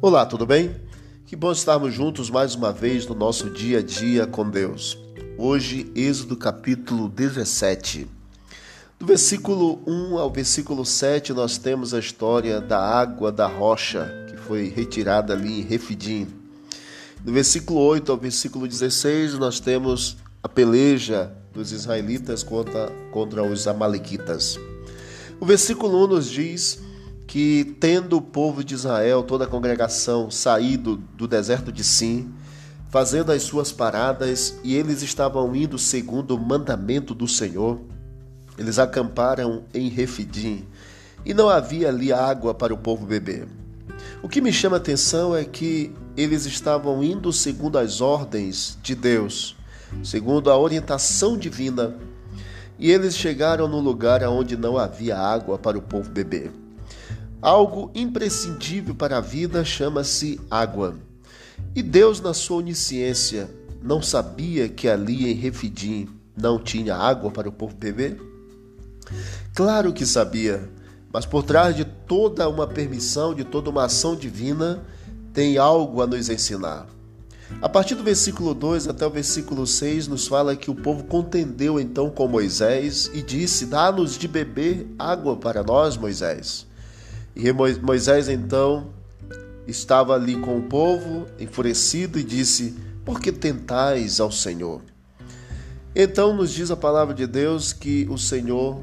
Olá, tudo bem? Que bom estarmos juntos mais uma vez no nosso dia a dia com Deus. Hoje, Êxodo capítulo 17. Do versículo 1 ao versículo 7, nós temos a história da água da rocha que foi retirada ali em Refidim. Do versículo 8 ao versículo 16, nós temos a peleja dos israelitas contra, contra os amalequitas. O versículo 1 nos diz que, tendo o povo de Israel, toda a congregação, saído do deserto de Sim, fazendo as suas paradas, e eles estavam indo segundo o mandamento do Senhor, eles acamparam em Refidim, e não havia ali água para o povo beber. O que me chama a atenção é que eles estavam indo segundo as ordens de Deus, segundo a orientação divina, e eles chegaram no lugar onde não havia água para o povo beber. Algo imprescindível para a vida chama-se água. E Deus, na sua onisciência, não sabia que ali em Refidim não tinha água para o povo beber? Claro que sabia, mas por trás de toda uma permissão, de toda uma ação divina, tem algo a nos ensinar. A partir do versículo 2 até o versículo 6, nos fala que o povo contendeu então com Moisés e disse: Dá-nos de beber água para nós, Moisés. E Moisés então estava ali com o povo, enfurecido, e disse: Por que tentais ao Senhor? Então nos diz a palavra de Deus que o Senhor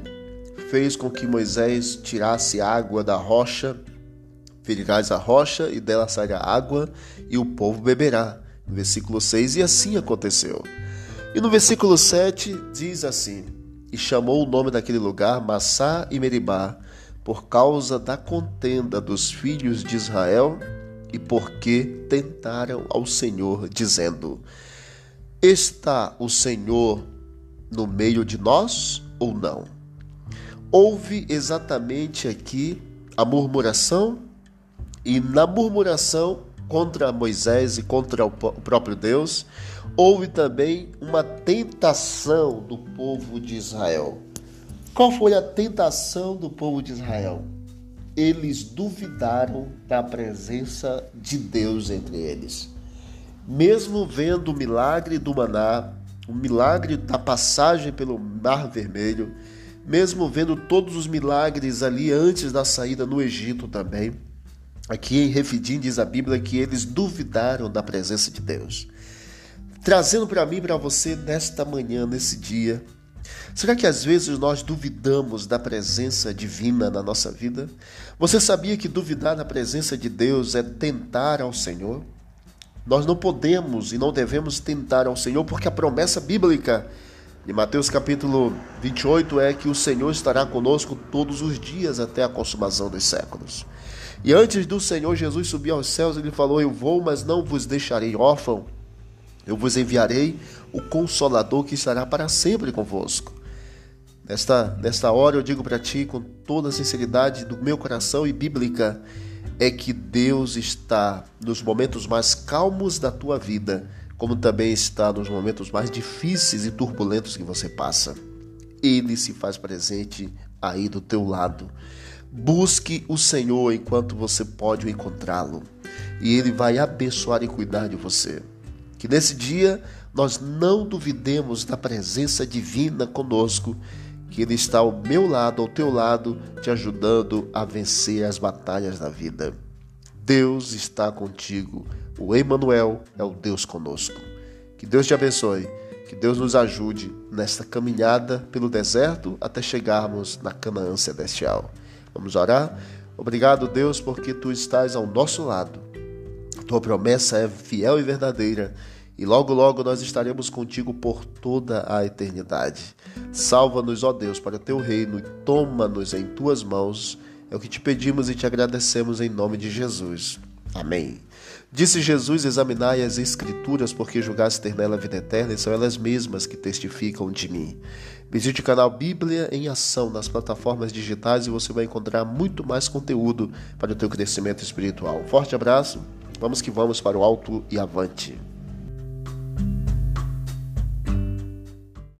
fez com que Moisés tirasse água da rocha, ferirás a rocha e dela sairá água, e o povo beberá. No versículo 6, e assim aconteceu. E no versículo 7 diz assim: E chamou o nome daquele lugar Massá e Meribá, por causa da contenda dos filhos de Israel e porque tentaram ao Senhor, dizendo: Está o Senhor no meio de nós ou não? Houve exatamente aqui a murmuração, e na murmuração contra Moisés e contra o próprio Deus, houve também uma tentação do povo de Israel. Qual foi a tentação do povo de Israel? Eles duvidaram da presença de Deus entre eles. Mesmo vendo o milagre do maná, o milagre da passagem pelo Mar Vermelho, mesmo vendo todos os milagres ali antes da saída no Egito também, aqui em Refidim diz a Bíblia que eles duvidaram da presença de Deus. Trazendo para mim para você nesta manhã, nesse dia, Será que às vezes nós duvidamos da presença divina na nossa vida? Você sabia que duvidar da presença de Deus é tentar ao Senhor? Nós não podemos e não devemos tentar ao Senhor, porque a promessa bíblica de Mateus capítulo 28 é que o Senhor estará conosco todos os dias até a consumação dos séculos. E antes do Senhor Jesus subir aos céus, ele falou: Eu vou, mas não vos deixarei órfão. Eu vos enviarei o Consolador que estará para sempre convosco. Nesta, nesta hora eu digo para ti com toda a sinceridade do meu coração e bíblica, é que Deus está nos momentos mais calmos da tua vida, como também está nos momentos mais difíceis e turbulentos que você passa. Ele se faz presente aí do teu lado. Busque o Senhor enquanto você pode encontrá-lo, e ele vai abençoar e cuidar de você. Que nesse dia nós não duvidemos da presença divina conosco, que Ele está ao meu lado, ao teu lado, te ajudando a vencer as batalhas da vida. Deus está contigo. O Emmanuel é o Deus conosco. Que Deus te abençoe. Que Deus nos ajude nesta caminhada pelo deserto até chegarmos na Canaã celestial. Vamos orar? Obrigado, Deus, porque tu estás ao nosso lado tua promessa é fiel e verdadeira, e logo, logo nós estaremos contigo por toda a eternidade. Salva-nos, ó Deus, para o teu reino e toma-nos em tuas mãos. É o que te pedimos e te agradecemos em nome de Jesus. Amém. Disse Jesus: Examinai as Escrituras, porque julgaste ter nela vida eterna, e são elas mesmas que testificam de mim. Visite o canal Bíblia em Ação nas plataformas digitais e você vai encontrar muito mais conteúdo para o teu crescimento espiritual. forte abraço Vamos que vamos para o alto e avante.